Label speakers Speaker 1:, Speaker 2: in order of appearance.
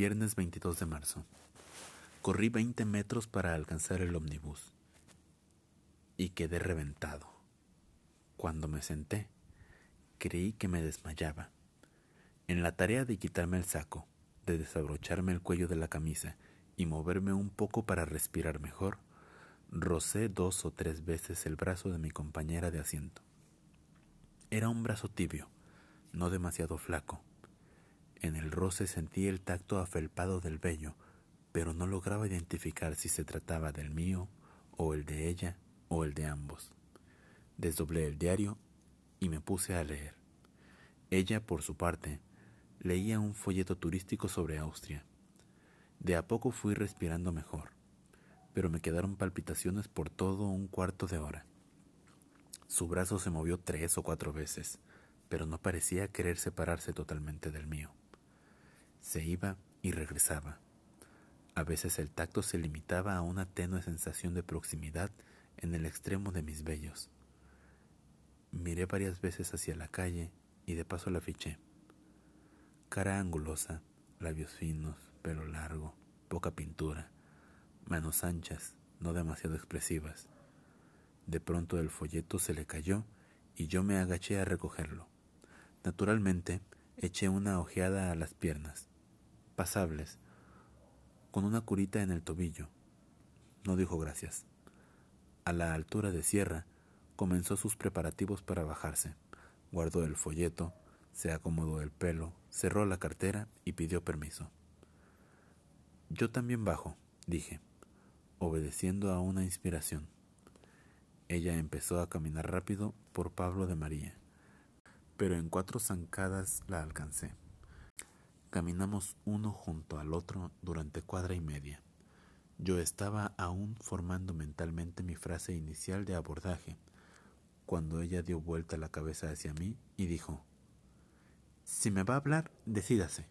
Speaker 1: Viernes 22 de marzo. Corrí 20 metros para alcanzar el ómnibus y quedé reventado. Cuando me senté, creí que me desmayaba. En la tarea de quitarme el saco, de desabrocharme el cuello de la camisa y moverme un poco para respirar mejor, rocé dos o tres veces el brazo de mi compañera de asiento. Era un brazo tibio, no demasiado flaco. En el roce sentí el tacto afelpado del vello, pero no lograba identificar si se trataba del mío, o el de ella, o el de ambos. Desdoblé el diario y me puse a leer. Ella, por su parte, leía un folleto turístico sobre Austria. De a poco fui respirando mejor, pero me quedaron palpitaciones por todo un cuarto de hora. Su brazo se movió tres o cuatro veces, pero no parecía querer separarse totalmente del mío. Se iba y regresaba. A veces el tacto se limitaba a una tenue sensación de proximidad en el extremo de mis vellos. Miré varias veces hacia la calle y de paso la fiché. Cara angulosa, labios finos, pelo largo, poca pintura, manos anchas, no demasiado expresivas. De pronto el folleto se le cayó y yo me agaché a recogerlo. Naturalmente, eché una ojeada a las piernas, pasables, con una curita en el tobillo. No dijo gracias. A la altura de Sierra, comenzó sus preparativos para bajarse. Guardó el folleto, se acomodó el pelo, cerró la cartera y pidió permiso. Yo también bajo, dije, obedeciendo a una inspiración. Ella empezó a caminar rápido por Pablo de María, pero en cuatro zancadas la alcancé. Caminamos uno junto al otro durante cuadra y media. Yo estaba aún formando mentalmente mi frase inicial de abordaje, cuando ella dio vuelta la cabeza hacia mí y dijo, Si me va a hablar, decídase.